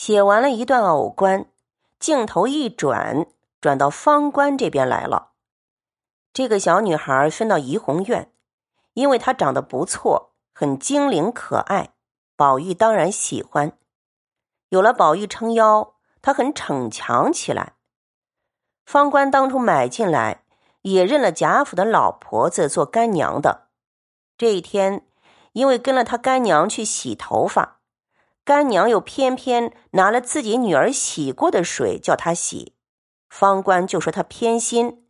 写完了一段偶观，镜头一转，转到方官这边来了。这个小女孩分到怡红院，因为她长得不错，很精灵可爱，宝玉当然喜欢。有了宝玉撑腰，她很逞强起来。方官当初买进来，也认了贾府的老婆子做干娘的。这一天，因为跟了他干娘去洗头发。干娘又偏偏拿了自己女儿洗过的水叫他洗，方官就说他偏心，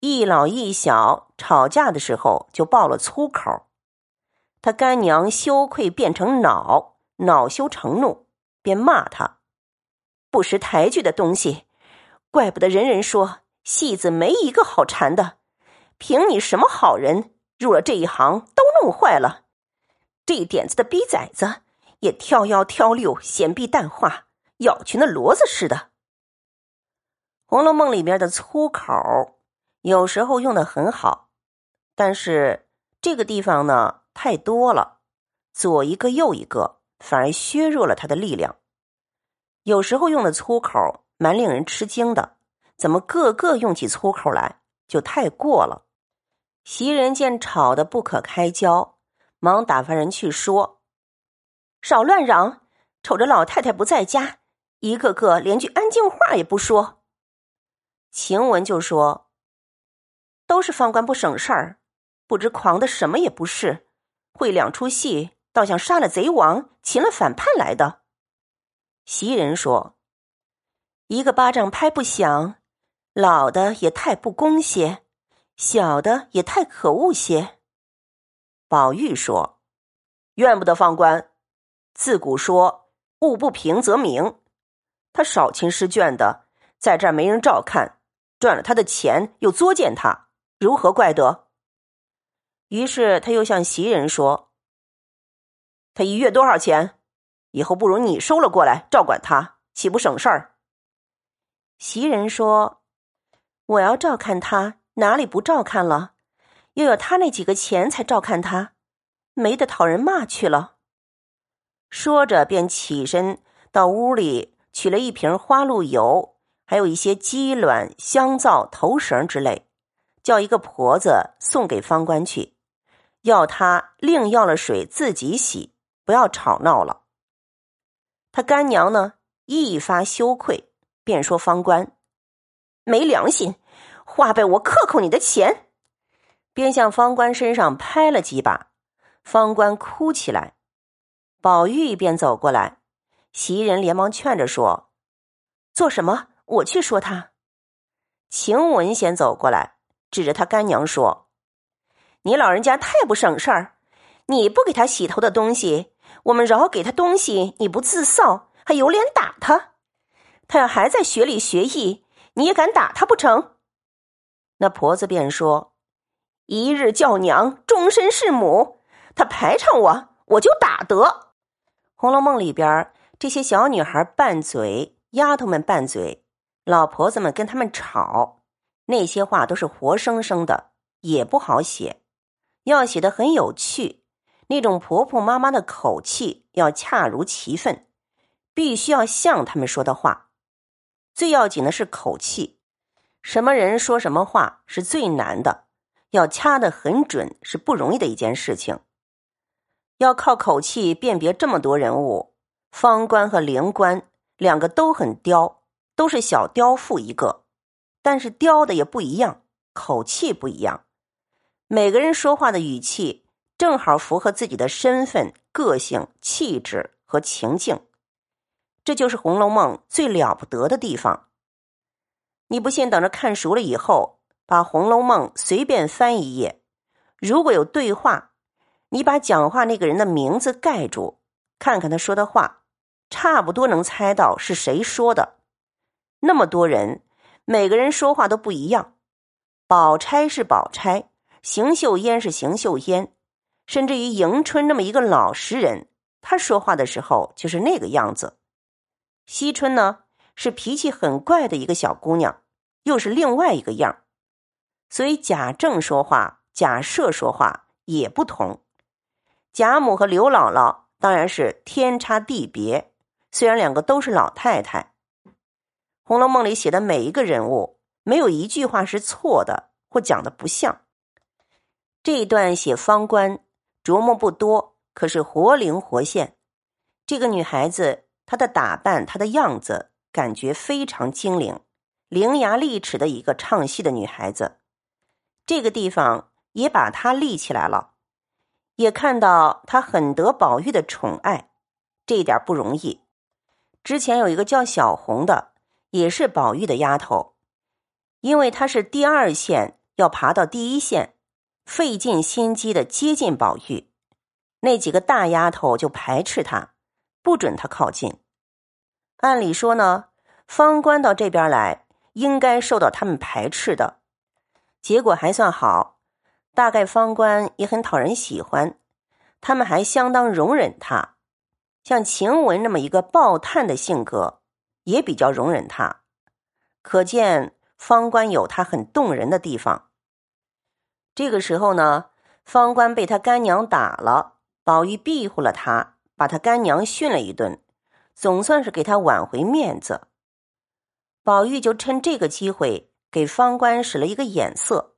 一老一小吵架的时候就爆了粗口。他干娘羞愧变成恼，恼羞成怒，便骂他不识抬举的东西，怪不得人人说戏子没一个好缠的，凭你什么好人入了这一行都弄坏了，这点子的逼崽子。也挑幺挑六，显臂淡化，咬群的骡子似的。《红楼梦》里边的粗口，有时候用的很好，但是这个地方呢太多了，左一个右一个，反而削弱了他的力量。有时候用的粗口蛮令人吃惊的，怎么个个用起粗口来就太过了？袭人见吵得不可开交，忙打发人去说。少乱嚷！瞅着老太太不在家，一个个连句安静话也不说。晴雯就说：“都是方官不省事儿，不知狂的什么也不是，会两出戏，倒像杀了贼王、擒了反叛来的。”袭人说：“一个巴掌拍不响，老的也太不公些，小的也太可恶些。”宝玉说：“怨不得方官。”自古说物不平则鸣，他少勤诗卷的，在这儿没人照看，赚了他的钱又作践他，如何怪得？于是他又向袭人说：“他一月多少钱？以后不如你收了过来照管他，岂不省事儿？”袭人说：“我要照看他，哪里不照看了？又有他那几个钱才照看他，没得讨人骂去了。”说着，便起身到屋里取了一瓶花露油，还有一些鸡卵、香皂、头绳之类，叫一个婆子送给方官去，要他另要了水自己洗，不要吵闹了。他干娘呢，一发羞愧，便说方官没良心，花败我克扣你的钱，便向方官身上拍了几把，方官哭起来。宝玉便走过来，袭人连忙劝着说：“做什么？我去说他。”晴雯先走过来，指着他干娘说：“你老人家太不省事儿！你不给他洗头的东西，我们饶给他东西，你不自臊，还有脸打他？他要还在学里学艺，你也敢打他不成？”那婆子便说：“一日叫娘，终身是母。他排场我，我就打得。”《红楼梦》里边这些小女孩拌嘴，丫头们拌嘴，老婆子们跟他们吵，那些话都是活生生的，也不好写。要写的很有趣，那种婆婆妈妈的口气要恰如其分，必须要像他们说的话。最要紧的是口气，什么人说什么话是最难的，要掐得很准是不容易的一件事情。要靠口气辨别这么多人物，方官和灵官两个都很刁，都是小刁妇一个，但是刁的也不一样，口气不一样。每个人说话的语气正好符合自己的身份、个性、气质和情境，这就是《红楼梦》最了不得的地方。你不信，等着看熟了以后，把《红楼梦》随便翻一页，如果有对话。你把讲话那个人的名字盖住，看看他说的话，差不多能猜到是谁说的。那么多人，每个人说话都不一样。宝钗是宝钗，邢岫烟是邢岫烟，甚至于迎春那么一个老实人，她说话的时候就是那个样子。惜春呢，是脾气很怪的一个小姑娘，又是另外一个样。所以贾政说话，贾赦说话也不同。贾母和刘姥姥当然是天差地别，虽然两个都是老太太，《红楼梦》里写的每一个人物，没有一句话是错的或讲的不像。这一段写方官，琢磨不多，可是活灵活现。这个女孩子，她的打扮，她的样子，感觉非常精灵，伶牙俐齿的一个唱戏的女孩子。这个地方也把她立起来了，也看到她很得宝玉的宠爱，这一点不容易。之前有一个叫小红的，也是宝玉的丫头，因为她是第二线，要爬到第一线。费尽心机的接近宝玉，那几个大丫头就排斥他，不准他靠近。按理说呢，方官到这边来，应该受到他们排斥的，结果还算好，大概方官也很讨人喜欢，他们还相当容忍他。像晴雯那么一个暴炭的性格，也比较容忍他，可见方官有他很动人的地方。这个时候呢，方官被他干娘打了，宝玉庇护了他，把他干娘训了一顿，总算是给他挽回面子。宝玉就趁这个机会给方官使了一个眼色，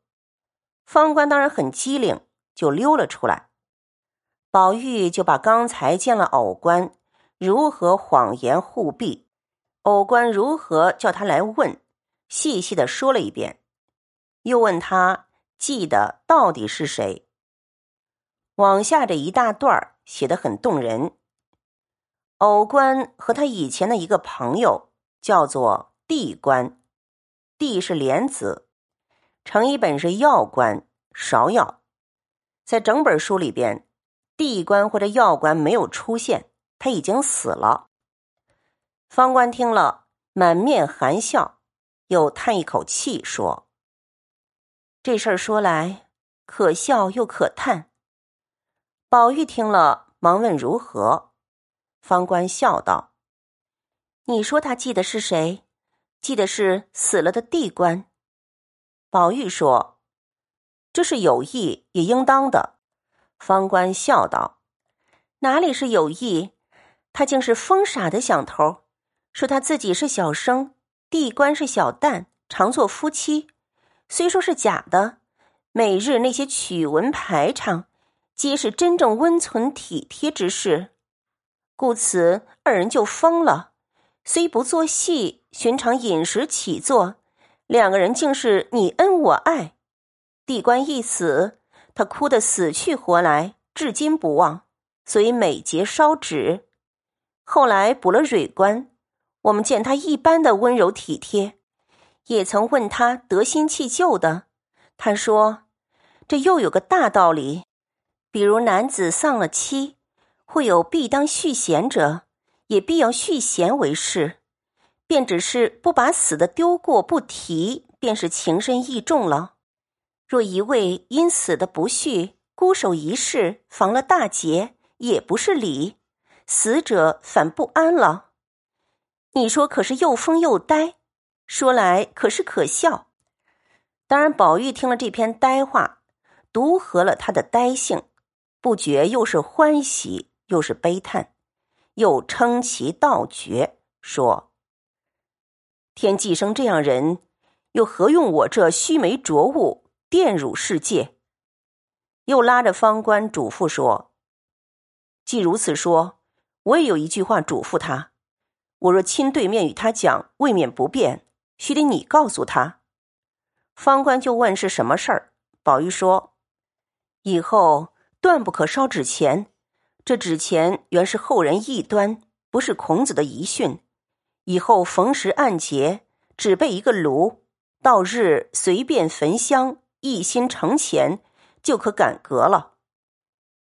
方官当然很机灵，就溜了出来。宝玉就把刚才见了偶官如何谎言护庇，偶官如何叫他来问，细细的说了一遍，又问他。记得到底是谁？往下这一大段写的很动人。偶官和他以前的一个朋友叫做地官，地是莲子，成一本是药官芍药，在整本书里边，地官或者药官没有出现，他已经死了。方官听了，满面含笑，又叹一口气说。这事儿说来可笑又可叹。宝玉听了，忙问如何。方官笑道：“你说他记得是谁？记得是死了的地官。”宝玉说：“这是有意也应当的。”方官笑道：“哪里是有意？他竟是疯傻的想头，说他自己是小生，地官是小旦，常做夫妻。”虽说是假的，每日那些曲文排场，皆是真正温存体贴之事，故此二人就疯了。虽不做戏，寻常饮食起坐，两个人竟是你恩我爱。地官一死，他哭得死去活来，至今不忘，所以每节烧纸。后来补了蕊官，我们见他一般的温柔体贴。也曾问他得心弃旧的，他说：“这又有个大道理，比如男子丧了妻，会有必当续弦者，也必要续弦为事，便只是不把死的丢过不提，便是情深意重了。若一味因死的不恤，孤守一世，防了大劫，也不是理，死者反不安了。你说可是又疯又呆？”说来可是可笑，当然，宝玉听了这篇呆话，独合了他的呆性，不觉又是欢喜又是悲叹，又称其道绝，说：“天既生这样人，又何用我这须眉浊物玷辱世界？”又拉着方官嘱咐说：“既如此说，我也有一句话嘱咐他：我若亲对面与他讲，未免不便。”须得你告诉他，方官就问是什么事儿。宝玉说：“以后断不可烧纸钱，这纸钱原是后人异端，不是孔子的遗训。以后逢时按节，只备一个炉，到日随便焚香，一心成钱，就可改革了。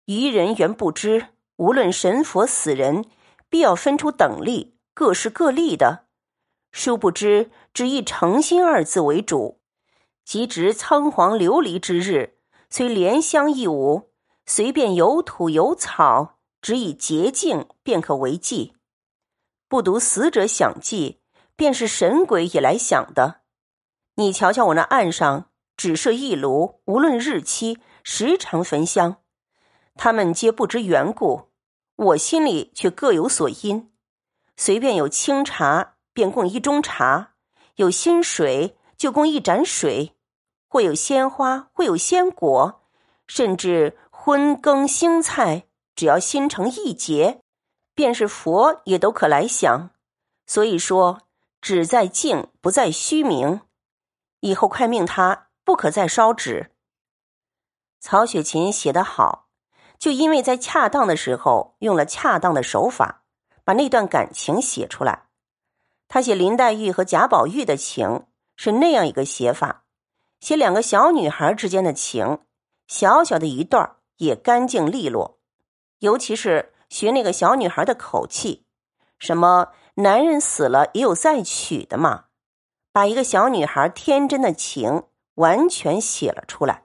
愚人原不知，无论神佛死人，必要分出等力，各是各例的。”殊不知，只以诚心二字为主。即值仓皇流离之日，虽莲香一无，随便有土有草，只以洁净便可为祭。不独死者想祭，便是神鬼也来想的。你瞧瞧我那案上，只设一炉，无论日期，时常焚香。他们皆不知缘故，我心里却各有所因。随便有清茶便供一盅茶，有新水就供一盏水，或有鲜花，或有鲜果，甚至荤羹腥菜，只要心诚意结，便是佛也都可来想。所以说，只在静，不在虚名。以后快命他不可再烧纸。曹雪芹写得好，就因为在恰当的时候用了恰当的手法，把那段感情写出来。他写林黛玉和贾宝玉的情是那样一个写法，写两个小女孩之间的情，小小的一段也干净利落。尤其是学那个小女孩的口气，什么男人死了也有再娶的嘛。把一个小女孩天真的情完全写了出来。